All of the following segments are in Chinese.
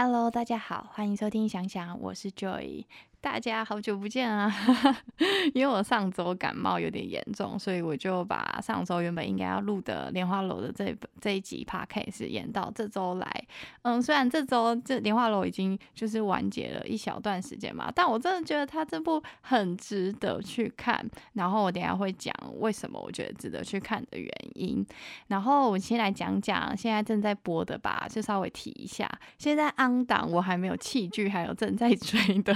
Hello，大家好，欢迎收听想想，我是 Joy。大家好久不见啊！因为我上周感冒有点严重，所以我就把上周原本应该要录的《莲花楼》的这这一集 podcast 延到这周来。嗯，虽然这周这《莲花楼》已经就是完结了一小段时间嘛，但我真的觉得它这部很值得去看。然后我等下会讲为什么我觉得值得去看的原因。然后我先来讲讲现在正在播的吧，就稍微提一下。现在安档我还没有弃剧，还有正在追的。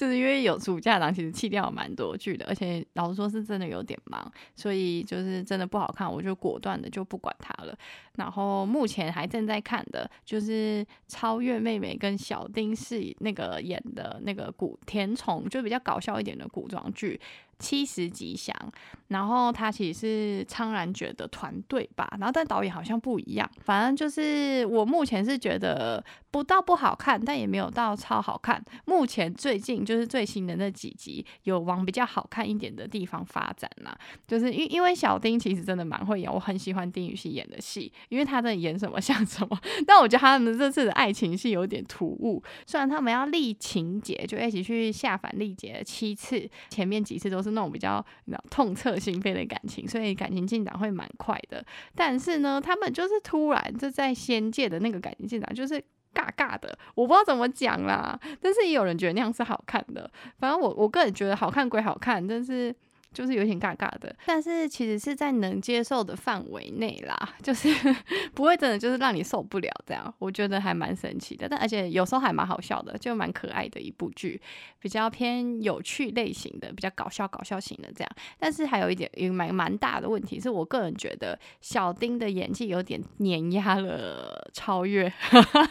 就是因为有暑假档，其实弃掉蛮多剧的，而且老实说是真的有点忙，所以就是真的不好看，我就果断的就不管它了。然后目前还正在看的就是超越妹妹跟小丁是那个演的那个古甜宠，就比较搞笑一点的古装剧。七十吉祥，然后他其实是苍然觉的团队吧，然后但导演好像不一样，反正就是我目前是觉得不到不好看，但也没有到超好看。目前最近就是最新的那几集有往比较好看一点的地方发展啦，就是因因为小丁其实真的蛮会演，我很喜欢丁禹兮演的戏，因为他在演什么 像什么，但我觉得他们这次的爱情戏有点突兀，虽然他们要立情节，就一起去下凡历劫七次，前面几次都是。那种比较痛彻心扉的感情，所以感情进展会蛮快的。但是呢，他们就是突然就在仙界的那个感情进展就是尬尬的，我不知道怎么讲啦。但是也有人觉得那样是好看的。反正我我个人觉得好看归好看，但是。就是有点尬尬的，但是其实是在能接受的范围内啦，就是 不会真的就是让你受不了这样，我觉得还蛮神奇的，但而且有时候还蛮好笑的，就蛮可爱的一部剧，比较偏有趣类型的，比较搞笑搞笑型的这样。但是还有一点也蛮蛮大的问题，是我个人觉得小丁的演技有点碾压了超越，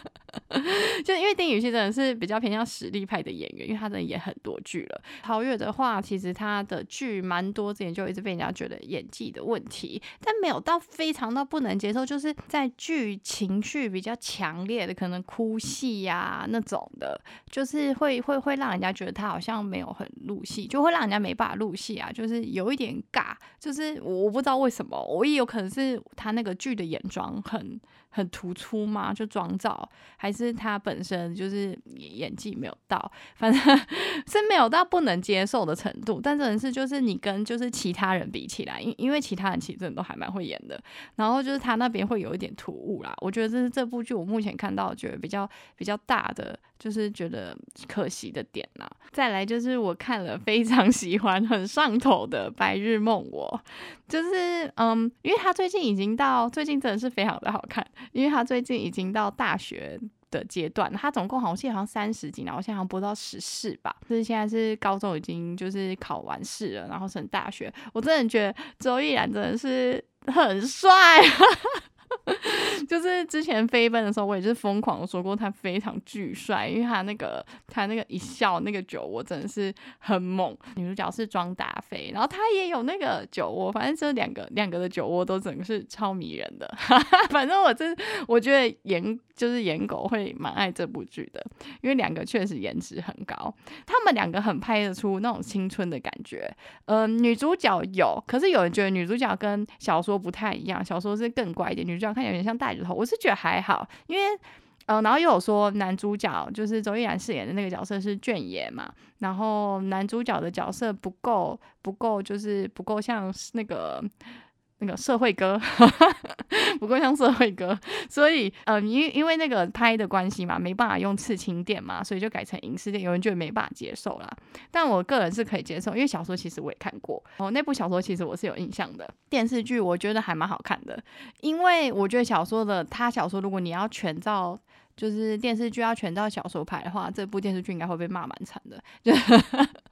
就因为丁禹兮真的是比较偏向实力派的演员，因为他真的演很多剧了。超越的话，其实他的剧。蛮多之前就一直被人家觉得演技的问题，但没有到非常到不能接受，就是在剧情绪比较强烈的，可能哭戏呀那种的，就是会会会让人家觉得他好像没有很入戏，就会让人家没办法入戏啊，就是有一点尬，就是我不知道为什么，我也有可能是他那个剧的眼妆很。很突出吗？就妆造，还是他本身就是演技没有到，反正 是没有到不能接受的程度。但真的是就是你跟就是其他人比起来，因因为其他人其实真的都还蛮会演的。然后就是他那边会有一点突兀啦。我觉得这是这部剧我目前看到觉得比较比较大的，就是觉得可惜的点啦。再来就是我看了非常喜欢很上头的《白日梦》，我就是嗯，因为他最近已经到最近真的是非常的好看。因为他最近已经到大学的阶段，他总共好像好像三十几，然后现在好像播到十四吧。就是现在是高中已经就是考完试了，然后升大学。我真的觉得周依然真的是很帅。就是之前飞奔的时候，我也是疯狂的说过他非常巨帅，因为他那个他那个一笑那个酒窝真的是很猛。女主角是庄达菲，然后他也有那个酒窝，反正这两个两个的酒窝都整个是超迷人的。反正我真我觉得颜就是颜狗会蛮爱这部剧的，因为两个确实颜值很高，他们两个很拍得出那种青春的感觉。嗯，女主角有，可是有人觉得女主角跟小说不太一样，小说是更乖一点，女主角看起来有点像大。我是觉得还好，因为，呃，然后又有说男主角就是周依然饰演的那个角色是卷爷嘛，然后男主角的角色不够不够，就是不够像是那个。那个社会哥，不够像社会哥，所以，嗯，因因为那个拍的关系嘛，没办法用刺青店嘛，所以就改成影视店，有人就没办法接受啦。但我个人是可以接受，因为小说其实我也看过，哦，那部小说其实我是有印象的。电视剧我觉得还蛮好看的，因为我觉得小说的他小说，如果你要全照。就是电视剧要全照小说拍的话，这部电视剧应该会被骂蛮惨的，就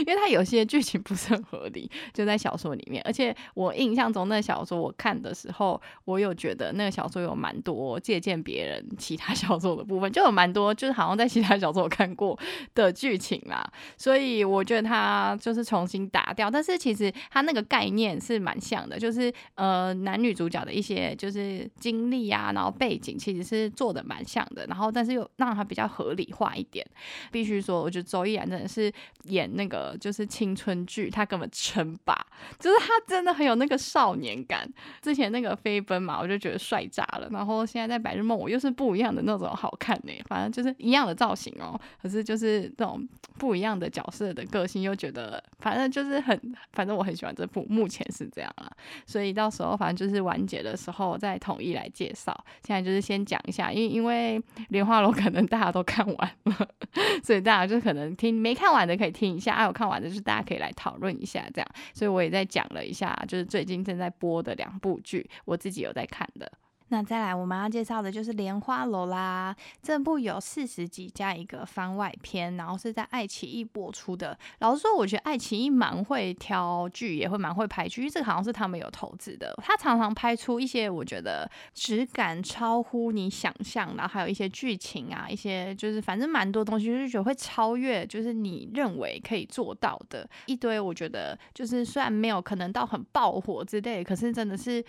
因为它有些剧情不是很合理，就在小说里面。而且我印象中那个小说我看的时候，我有觉得那个小说有蛮多借鉴别人其他 小说的部分，就有蛮多就是好像在其他小说我看过的剧情啦。所以我觉得他就是重新打掉，但是其实他那个概念是蛮像的，就是呃男女主角的一些就是经历啊，然后背景其实是做的蛮像。的，然后但是又让它比较合理化一点，必须说，我觉得周依然真的是演那个就是青春剧，他根本称霸，就是他真的很有那个少年感。之前那个飞奔嘛，我就觉得帅炸了。然后现在在白日梦，我又是不一样的那种好看呢。反正就是一样的造型哦，可是就是这种不一样的角色的个性，又觉得反正就是很，反正我很喜欢这部，目前是这样啊。所以到时候反正就是完结的时候再统一来介绍。现在就是先讲一下，因因为莲花楼可能大家都看完了，所以大家就可能听没看完的可以听一下，啊有看完的就是大家可以来讨论一下这样。所以我也在讲了一下，就是最近正在播的两部剧，我自己有在看的。那再来，我们要介绍的就是《莲花楼》啦。这部有四十集加一个番外篇，然后是在爱奇艺播出的。老实说，我觉得爱奇艺蛮会挑剧，也会蛮会拍剧，因为这个好像是他们有投资的。他常常拍出一些我觉得质感超乎你想象，然后还有一些剧情啊，一些就是反正蛮多东西，就是觉得会超越，就是你认为可以做到的一堆。我觉得就是虽然没有可能到很爆火之类，可是真的是。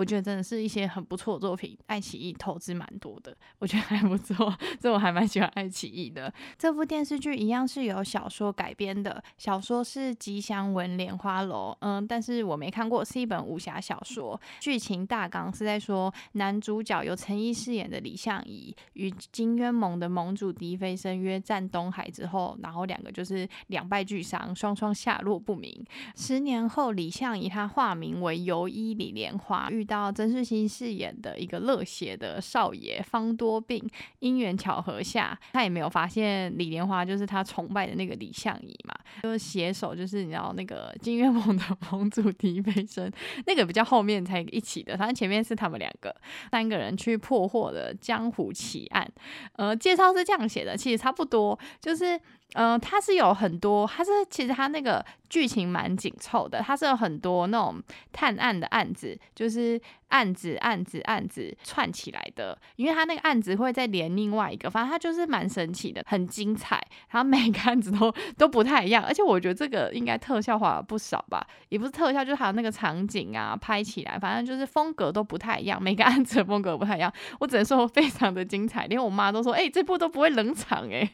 我觉得真的是一些很不错的作品，爱奇艺投资蛮多的，我觉得还不错，这我还蛮喜欢爱奇艺的。这部电视剧一样是由小说改编的，小说是《吉祥文莲花楼》，嗯，但是我没看过，是一本武侠小说。剧情大纲是在说，男主角由陈毅饰演的李相夷与金渊盟的盟主狄飞升约战东海之后，然后两个就是两败俱伤，双双下落不明。十年后，李相夷他化名为游医李莲花。遇到曾舜晞饰演的一个热血的少爷方多病，因缘巧合下，他也没有发现李莲花就是他崇拜的那个李相夷嘛，就是携手，就是你知道那个金月梦的 盟主狄飞升，那个比较后面才一起的，反正前面是他们两个三个人去破获的江湖奇案。呃，介绍是这样写的，其实差不多，就是。嗯，它是有很多，它是其实它那个剧情蛮紧凑的，它是有很多那种探案的案子，就是案子案子案子串起来的，因为它那个案子会再连另外一个，反正它就是蛮神奇的，很精彩，然后每个案子都都不太一样，而且我觉得这个应该特效花了不少吧，也不是特效，就是还有那个场景啊，拍起来，反正就是风格都不太一样，每个案子的风格不太一样，我只能说非常的精彩，连我妈都说，哎，这部都不会冷场，哎，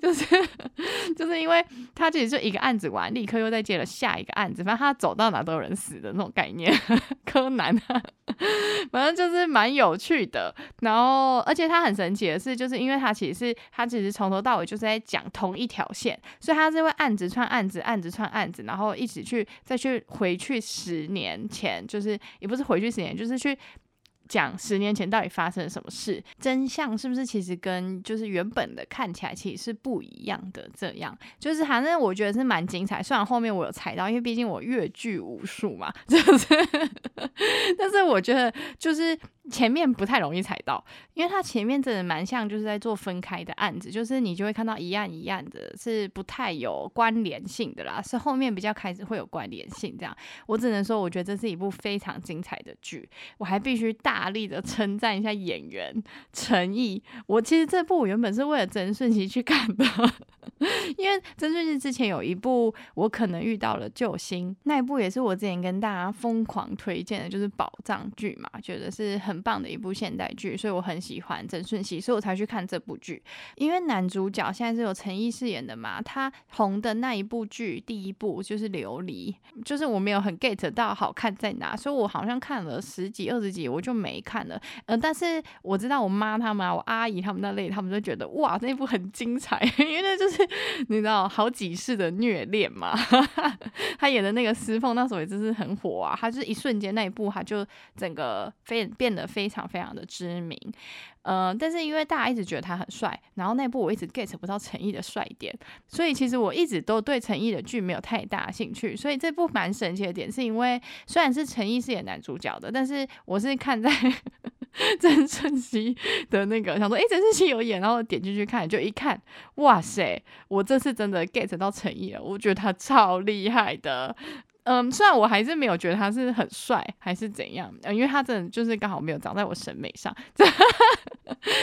就是。就是因为他其实就一个案子完，立刻又再接了下一个案子，反正他走到哪都有人死的那种概念。柯南，反正就是蛮有趣的。然后，而且他很神奇的是，就是因为他其实是他其实从头到尾就是在讲同一条线，所以他是会案子串案子，案子串案子，然后一起去再去回去十年前，就是也不是回去十年，就是去。讲十年前到底发生了什么事，真相是不是其实跟就是原本的看起来其实是不一样的？这样就是反正我觉得是蛮精彩。虽然后面我有猜到，因为毕竟我阅剧无数嘛，就是，但是我觉得就是。前面不太容易踩到，因为它前面真的蛮像就是在做分开的案子，就是你就会看到一案一案的，是不太有关联性的啦。是后面比较开始会有关联性，这样我只能说，我觉得这是一部非常精彩的剧。我还必须大力的称赞一下演员陈毅。我其实这部原本是为了曾舜晞去看的，因为曾舜晞之前有一部我可能遇到了救星，那一部也是我之前跟大家疯狂推荐的，就是宝藏剧嘛，觉得是很。棒的一部现代剧，所以我很喜欢曾舜晞，所以我才去看这部剧。因为男主角现在是有陈毅饰演的嘛，他红的那一部剧第一部就是《琉璃》，就是我没有很 get 到好看在哪，所以我好像看了十几二十集，我就没看了。呃，但是我知道我妈他们啊，我阿姨他们那类，他们都觉得哇，那部很精彩，因为那就是你知道好几世的虐恋嘛。他演的那个司凤那时候也真是很火啊，他就是一瞬间那一部，他就整个非变得。非常非常的知名，呃，但是因为大家一直觉得他很帅，然后那部我一直 get 不到陈毅的帅点，所以其实我一直都对陈毅的剧没有太大兴趣。所以这部蛮神奇的点，是因为虽然是陈毅饰演男主角的，但是我是看在 曾舜晞的那个，想说，哎，曾舜晞有演，然后点进去看，就一看，哇塞，我这次真的 get 到陈毅了，我觉得他超厉害的。嗯，虽然我还是没有觉得他是很帅，还是怎样，因为他真的就是刚好没有长在我审美上。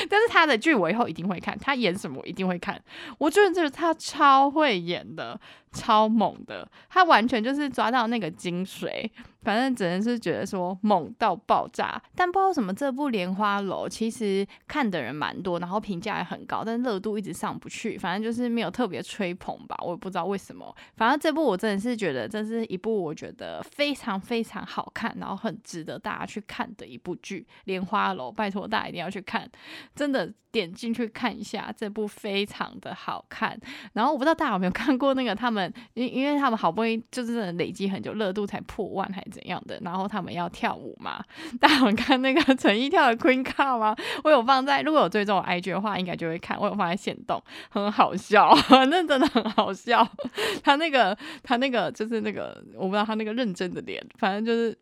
但是他的剧我以后一定会看，他演什么我一定会看。我觉得就是他超会演的，超猛的，他完全就是抓到那个精髓。反正只能是觉得说猛到爆炸。但不知道什么这部《莲花楼》其实看的人蛮多，然后评价也很高，但热度一直上不去。反正就是没有特别吹捧吧，我也不知道为什么。反正这部我真的是觉得这是一部我觉得非常非常好看，然后很值得大家去看的一部剧《莲花楼》，拜托大家一定要去看，真的点进去看一下，这部非常的好看。然后我不知道大家有没有看过那个他们，因因为他们好不容易就是累积很久，热度才破万还怎样的，然后他们要跳舞嘛。大家看那个陈奕跳的 Queen Card 吗？我有放在，如果有追踪我 IG 的话，应该就会看。我有放在线动，很好笑，那真的很好笑。他那个他那个就是那个，我不知道他那个认真的脸，反正就是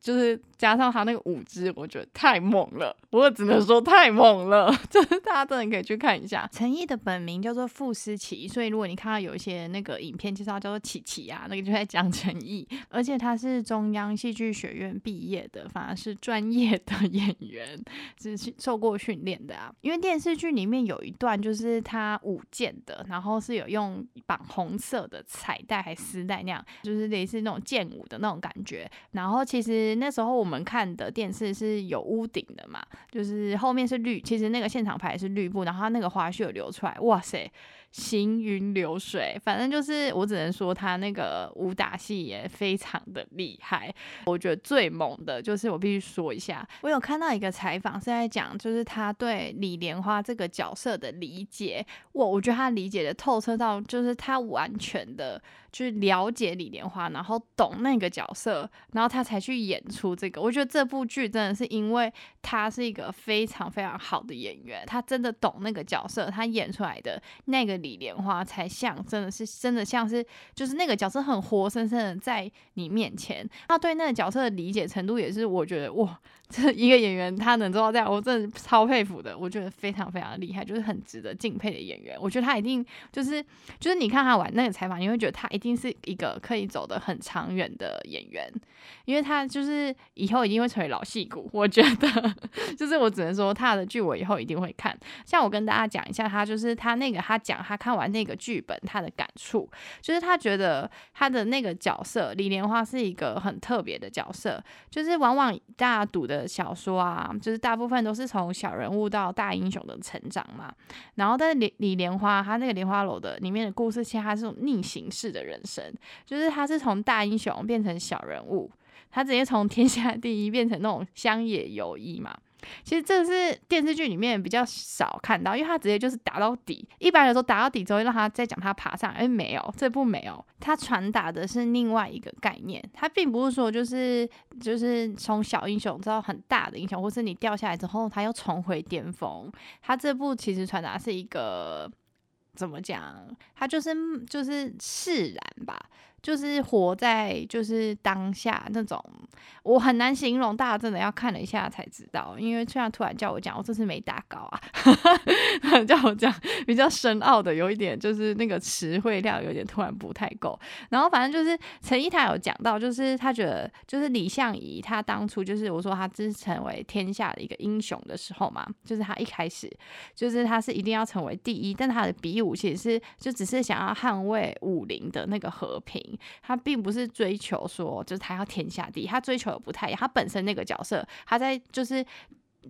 就是。加上他那个舞姿，我觉得太猛了，我只能说太猛了，就是大家真的可以去看一下。陈毅的本名叫做傅思琪，所以如果你看到有一些那个影片介绍叫做琪琪啊，那个就在讲陈毅，而且他是中央戏剧学院毕业的，反而是专业的演员，是受过训练的啊。因为电视剧里面有一段就是他舞剑的，然后是有用绑红色的彩带还丝带那样，就是类似那种剑舞的那种感觉。然后其实那时候我。们看的电视是有屋顶的嘛，就是后面是绿，其实那个现场牌是绿布，然后那个花絮有流出来，哇塞！行云流水，反正就是我只能说他那个武打戏也非常的厉害。我觉得最猛的就是我必须说一下，我有看到一个采访是在讲，就是他对李莲花这个角色的理解。我我觉得他理解的透彻到，就是他完全的去了解李莲花，然后懂那个角色，然后他才去演出这个。我觉得这部剧真的是因为他是一个非常非常好的演员，他真的懂那个角色，他演出来的那个。李莲花才像，真的是真的像是，就是那个角色很活生生的在你面前。他对那个角色的理解程度也是，我觉得哇，这一个演员他能做到这样，我真的超佩服的。我觉得非常非常厉害，就是很值得敬佩的演员。我觉得他一定就是就是你看他玩那个采访，你会觉得他一定是一个可以走得很长远的演员，因为他就是以后一定会成为老戏骨。我觉得 就是我只能说他的剧我以后一定会看。像我跟大家讲一下，他就是他那个他讲。他看完那个剧本，他的感触就是他觉得他的那个角色李莲花是一个很特别的角色，就是往往大家读的小说啊，就是大部分都是从小人物到大英雄的成长嘛。然后，但是李李莲花他那个莲花楼的里面的故事，其实他是种逆行式的人生，就是他是从大英雄变成小人物，他直接从天下第一变成那种乡野游医嘛。其实这是电视剧里面比较少看到，因为他直接就是打到底。一般来说，打到底之后让他再讲他爬上，哎，没有，这部没有。他传达的是另外一个概念，他并不是说就是就是从小英雄到很大的英雄，或是你掉下来之后他又重回巅峰。他这部其实传达是一个怎么讲？他就是就是释然吧。就是活在就是当下那种，我很难形容，大家真的要看了一下才知道。因为虽然突然叫我讲，我这次没打稿啊，叫我讲比较深奥的，有一点就是那个词汇量有点突然不太够。然后反正就是陈一他有讲到，就是他觉得就是李相夷他当初就是我说他是成为天下的一个英雄的时候嘛，就是他一开始就是他是一定要成为第一，但他的比武其实是就只是想要捍卫武林的那个和平。他并不是追求说，就是他要天下第一，他追求的不太一样。他本身那个角色，他在就是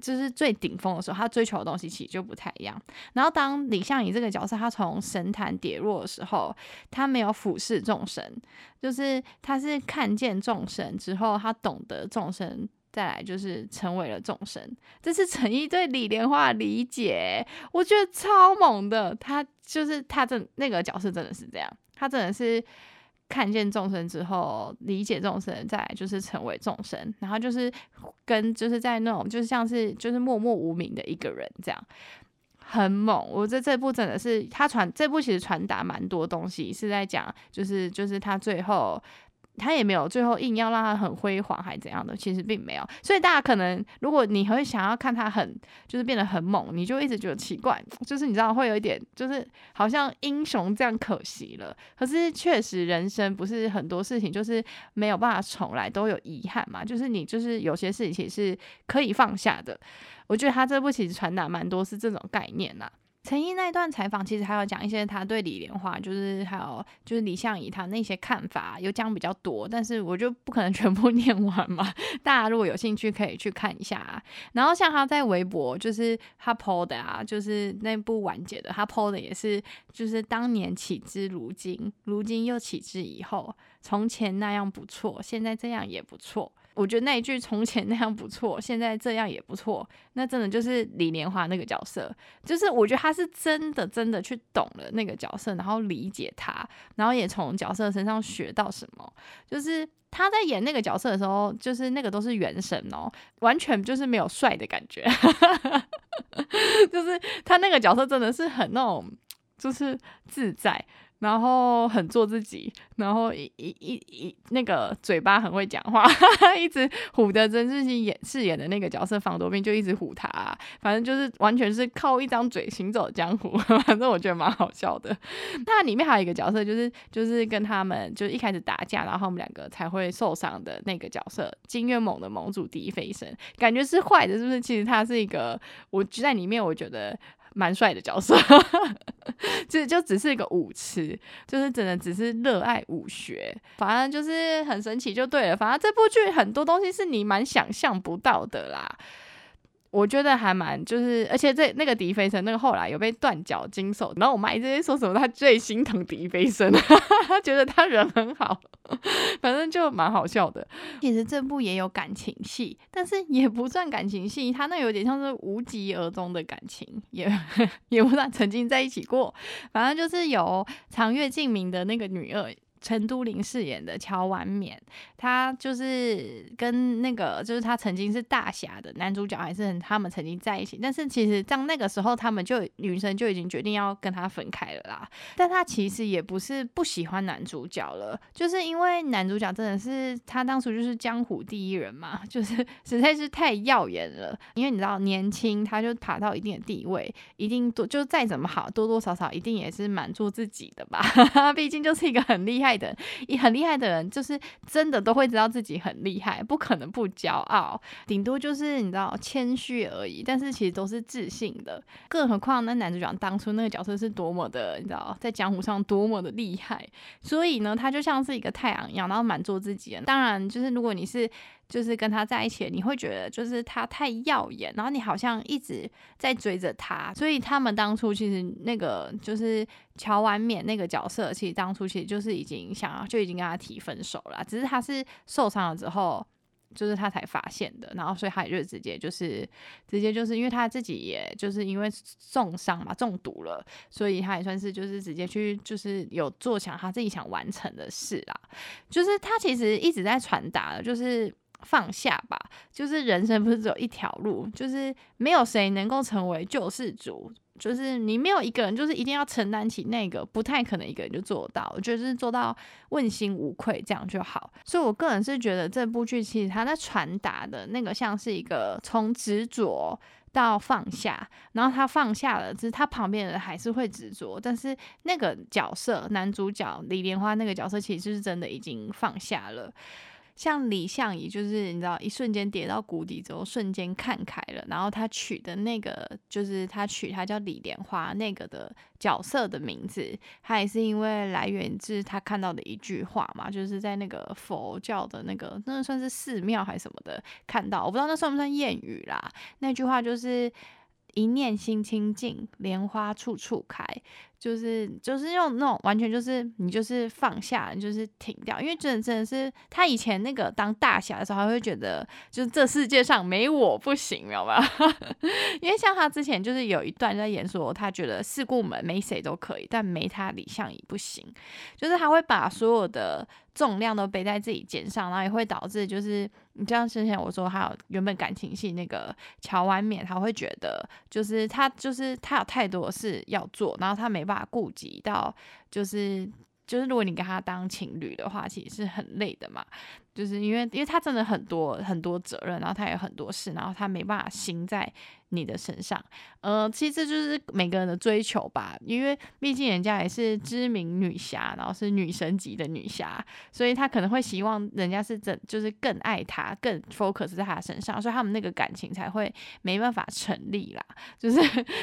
就是最顶峰的时候，他追求的东西其实就不太一样。然后当李相夷这个角色，他从神坛跌落的时候，他没有俯视众生，就是他是看见众生之后，他懂得众生，再来就是成为了众生。这是陈毅对李莲花的理解，我觉得超猛的。他就是他这那个角色真的是这样，他真的是。看见众生之后，理解众生，再就是成为众生，然后就是跟就是在那种就是像是就是默默无名的一个人这样，很猛。我这这部真的是他传这部其实传达蛮多东西，是在讲就是就是他最后。他也没有最后硬要让他很辉煌还怎样的，其实并没有。所以大家可能，如果你会想要看他很就是变得很猛，你就一直觉得奇怪，就是你知道会有一点，就是好像英雄这样可惜了。可是确实人生不是很多事情就是没有办法重来，都有遗憾嘛。就是你就是有些事情是可以放下的。我觉得他这部其实传达蛮多是这种概念呐。陈毅那段采访，其实还有讲一些他对李莲花，就是还有就是李相宜他那些看法，有讲比较多，但是我就不可能全部 念完嘛。大家如果有兴趣，可以去看一下啊。然后像他在微博，就是他 PO 的啊，就是那部完结的，他 PO 的也是，就是当年起之如今，如今又起之以后，从前那样不错，现在这样也不错。我觉得那一句“从前那样不错，现在这样也不错”，那真的就是李莲华那个角色，就是我觉得他是真的真的去懂了那个角色，然后理解他，然后也从角色身上学到什么。就是他在演那个角色的时候，就是那个都是元神哦，完全就是没有帅的感觉，就是他那个角色真的是很那种，就是自在。然后很做自己，然后一一一一那个嘴巴很会讲话，一直唬的曾志熙演饰演的那个角色房多兵就一直唬他，反正就是完全是靠一张嘴行走江湖，反正我觉得蛮好笑的。那里面还有一个角色，就是就是跟他们就是一开始打架，然后他们两个才会受伤的那个角色，金月猛的盟主狄飞升，感觉是坏的，是不是？其实他是一个，我在里面我觉得。蛮帅的角色，就就只是一个舞痴，就是真的只是热爱武学，反正就是很神奇就对了。反正这部剧很多东西是你蛮想象不到的啦。我觉得还蛮就是，而且这那个狄飞升那个后来有被断脚经手，然后我妈一直说什么他最心疼狄飞升，他觉得他人很好，反正就蛮好笑的。其实这部也有感情戏，但是也不算感情戏，他那有点像是无疾而终的感情，也 也不算曾经在一起过，反正就是有长月烬明的那个女二。陈都灵饰演的乔婉冕，他就是跟那个就是他曾经是大侠的男主角，还是他们曾经在一起。但是其实在那个时候，他们就女生就已经决定要跟他分开了啦。但他其实也不是不喜欢男主角了，就是因为男主角真的是他当初就是江湖第一人嘛，就是实在是太耀眼了。因为你知道年轻，他就爬到一定的地位，一定多就再怎么好，多多少少一定也是满足自己的吧。毕竟就是一个很厉害。的，也很厉害的人，就是真的都会知道自己很厉害，不可能不骄傲，顶多就是你知道谦虚而已。但是其实都是自信的，更何况那男主角当初那个角色是多么的，你知道，在江湖上多么的厉害。所以呢，他就像是一个太阳一样，然后满足自己。当然，就是如果你是。就是跟他在一起，你会觉得就是他太耀眼，然后你好像一直在追着他，所以他们当初其实那个就是乔完冕那个角色，其实当初其实就是已经想要就已经跟他提分手了，只是他是受伤了之后，就是他才发现的，然后所以他也就直接就是直接就是因为他自己也就是因为重伤嘛中毒了，所以他也算是就是直接去就是有做想他自己想完成的事啦，就是他其实一直在传达的，就是。放下吧，就是人生不是只有一条路，就是没有谁能够成为救世主，就是你没有一个人，就是一定要承担起那个，不太可能一个人就做到。我觉得是做到问心无愧这样就好。所以我个人是觉得这部剧其实它在传达的那个像是一个从执着到放下，然后他放下了，只是他旁边的人还是会执着，但是那个角色男主角李莲花那个角色其实是真的已经放下了。像李相夷，就是你知道，一瞬间跌到谷底之后，瞬间看开了。然后他取的那个，就是他取他叫李莲花那个的角色的名字，他也是因为来源自他看到的一句话嘛，就是在那个佛教的那个，那算是寺庙还是什么的看到，我不知道那算不算谚语啦。那句话就是“一念心清净，莲花处处开”。就是就是用那种完全就是你就是放下，你就是停掉，因为真的真的是他以前那个当大侠的时候，他会觉得就是这世界上没我不行，明白吗？因为像他之前就是有一段在演说，他觉得四顾门没谁都可以，但没他李相夷不行，就是他会把所有的重量都背在自己肩上，然后也会导致就是你像之前我说还有原本感情戏那个乔安冕，他会觉得就是他就是他有太多事要做，然后他没。办法顾及到，就是就是，如果你跟他当情侣的话，其实是很累的嘛。就是因为因为他真的很多很多责任，然后他有很多事，然后他没办法心在。你的身上，呃，其实这就是每个人的追求吧，因为毕竟人家也是知名女侠，然后是女神级的女侠，所以他可能会希望人家是真，就是更爱他，更 focus 在他身上，所以他们那个感情才会没办法成立啦，就是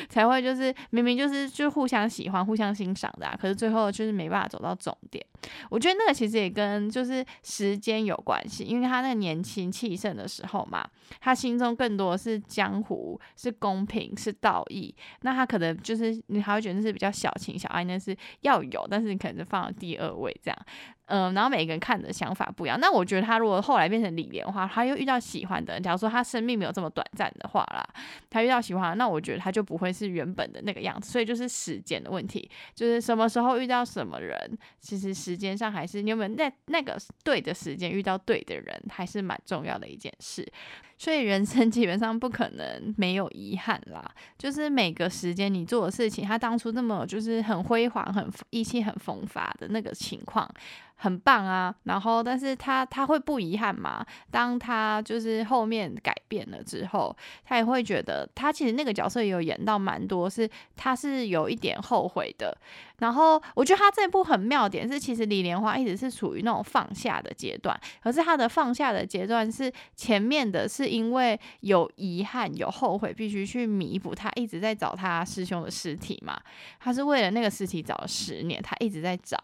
才会就是明明就是就互相喜欢、互相欣赏的，可是最后就是没办法走到终点。我觉得那个其实也跟就是时间有关系，因为他那个年轻气盛的时候嘛，他心中更多的是江湖。是公平，是道义，那他可能就是你还会觉得那是比较小情小爱，那是要有，但是你可能就放到第二位这样。嗯，然后每个人看的想法不一样。那我觉得他如果后来变成李莲花，他又遇到喜欢的人，假如说他生命没有这么短暂的话啦，他遇到喜欢，那我觉得他就不会是原本的那个样子。所以就是时间的问题，就是什么时候遇到什么人，其实时间上还是你有没有那那个对的时间遇到对的人，还是蛮重要的一件事。所以人生基本上不可能没有遗憾啦，就是每个时间你做的事情，他当初那么就是很辉煌、很意气很风发的那个情况。很棒啊，然后但是他他会不遗憾吗？当他就是后面改变了之后，他也会觉得他其实那个角色也有演到蛮多，是他是有一点后悔的。然后我觉得他这部很妙点是，其实李莲花一直是处于那种放下的阶段，可是他的放下的阶段是前面的，是因为有遗憾、有后悔，必须去弥补。他一直在找他师兄的尸体嘛，他是为了那个尸体找了十年，他一直在找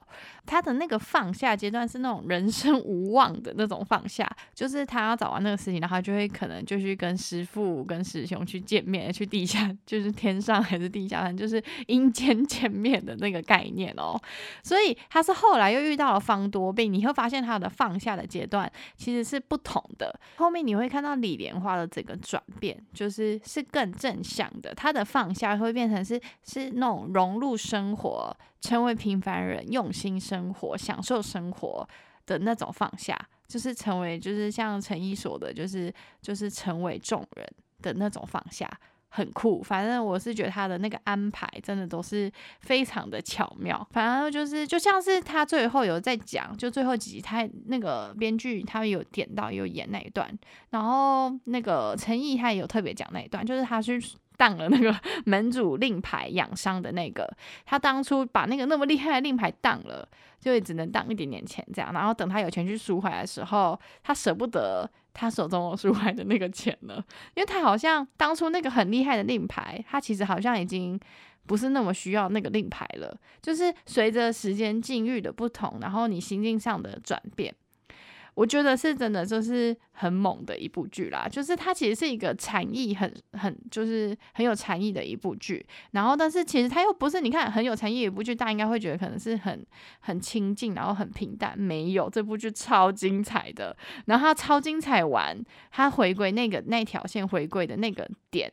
他的那个放下阶段是那种人生无望的那种放下，就是他要找完那个尸体，然后就会可能就就去跟师傅、跟师兄去见面，去地下，就是天上还是地下，就是阴间 见面的那个。概念哦，所以他是后来又遇到了方多病，你会发现他的放下的阶段其实是不同的。后面你会看到李莲花的这个转变，就是是更正向的。他的放下会变成是是那种融入生活，成为平凡人，用心生活，享受生活的那种放下，就是成为就是像陈一说的，就是就是成为众人的那种放下。很酷，反正我是觉得他的那个安排真的都是非常的巧妙。反正就是就像是他最后有在讲，就最后几集他那个编剧他有点到有演那一段，然后那个陈毅他也有特别讲那一段，就是他去当了那个 门主令牌养伤的那个，他当初把那个那么厉害的令牌当了，就只能当一点点钱这样，然后等他有钱去赎回来的时候，他舍不得。他手中输来的那个钱呢？因为他好像当初那个很厉害的令牌，他其实好像已经不是那么需要那个令牌了。就是随着时间境遇的不同，然后你心境上的转变。我觉得是真的，就是很猛的一部剧啦。就是它其实是一个禅意很很，就是很有禅意的一部剧。然后，但是其实它又不是，你看很有禅意一部剧，大家应该会觉得可能是很很亲近，然后很平淡。没有，这部剧超精彩的。然后它超精彩完，它回归那个那条线回归的那个点，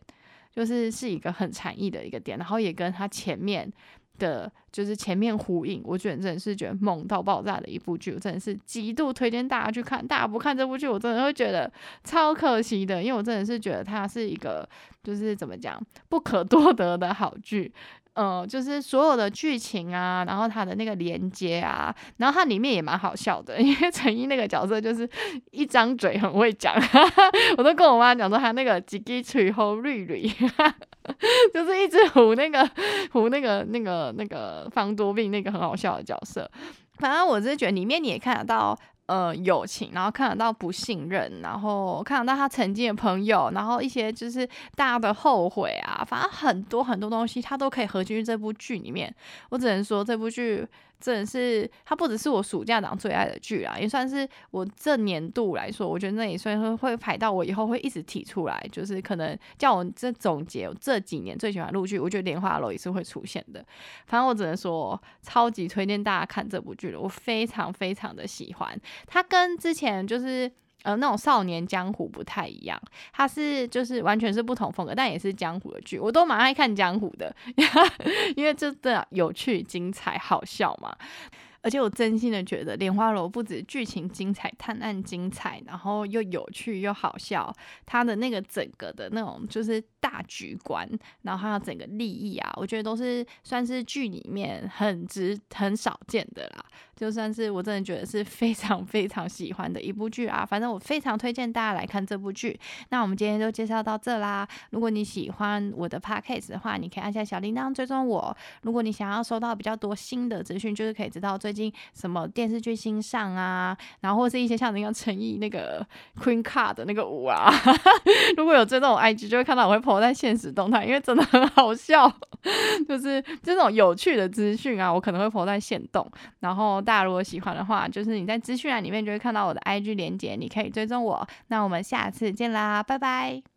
就是是一个很禅意的一个点。然后也跟它前面。的就是前面呼应，我觉得真的是觉得猛到爆炸的一部剧，我真的是极度推荐大家去看。大家不看这部剧，我真的会觉得超可惜的，因为我真的是觉得它是一个就是怎么讲不可多得的好剧。嗯，就是所有的剧情啊，然后它的那个连接啊，然后它里面也蛮好笑的，因为陈一那个角色就是一张嘴很会讲，我都跟我妈讲说他那个几滴嘴后绿绿，就是一直唬那个唬那个那个那个方多病那个很好笑的角色。反正我是觉得里面你也看得到。呃，友情，然后看得到不信任，然后看得到他曾经的朋友，然后一些就是大家的后悔啊，反正很多很多东西，他都可以合进去这部剧里面。我只能说这部剧。真的是，它不只是我暑假档最爱的剧啊，也算是我这年度来说，我觉得那也算是会排到我以后会一直提出来，就是可能叫我这总结这几年最喜欢录剧，我觉得《莲花楼》也是会出现的。反正我只能说，超级推荐大家看这部剧了，我非常非常的喜欢。它跟之前就是。呃，那种少年江湖不太一样，它是就是完全是不同风格，但也是江湖的剧，我都蛮爱看江湖的，因为真的有趣、精彩、好笑嘛。而且我真心的觉得《莲花楼》不止剧情精彩、探案精彩，然后又有趣又好笑，它的那个整个的那种就是大局观，然后还有整个利益啊，我觉得都是算是剧里面很值、很少见的啦。就算是我真的觉得是非常非常喜欢的一部剧啊，反正我非常推荐大家来看这部剧。那我们今天就介绍到这啦。如果你喜欢我的 podcast 的话，你可以按下小铃铛追踪我。如果你想要收到比较多新的资讯，就是可以知道最近什么电视剧新上啊，然后或是一些像那个陈毅那个 Queen Card 的那个舞啊。如果有追踪我 IG，就会看到我会 po 在现实动态，因为真的很好笑，就是这种有趣的资讯啊，我可能会放在现动，然后。大家如果喜欢的话，就是你在资讯栏里面就会看到我的 IG 链接，你可以追踪我。那我们下次见啦，拜拜。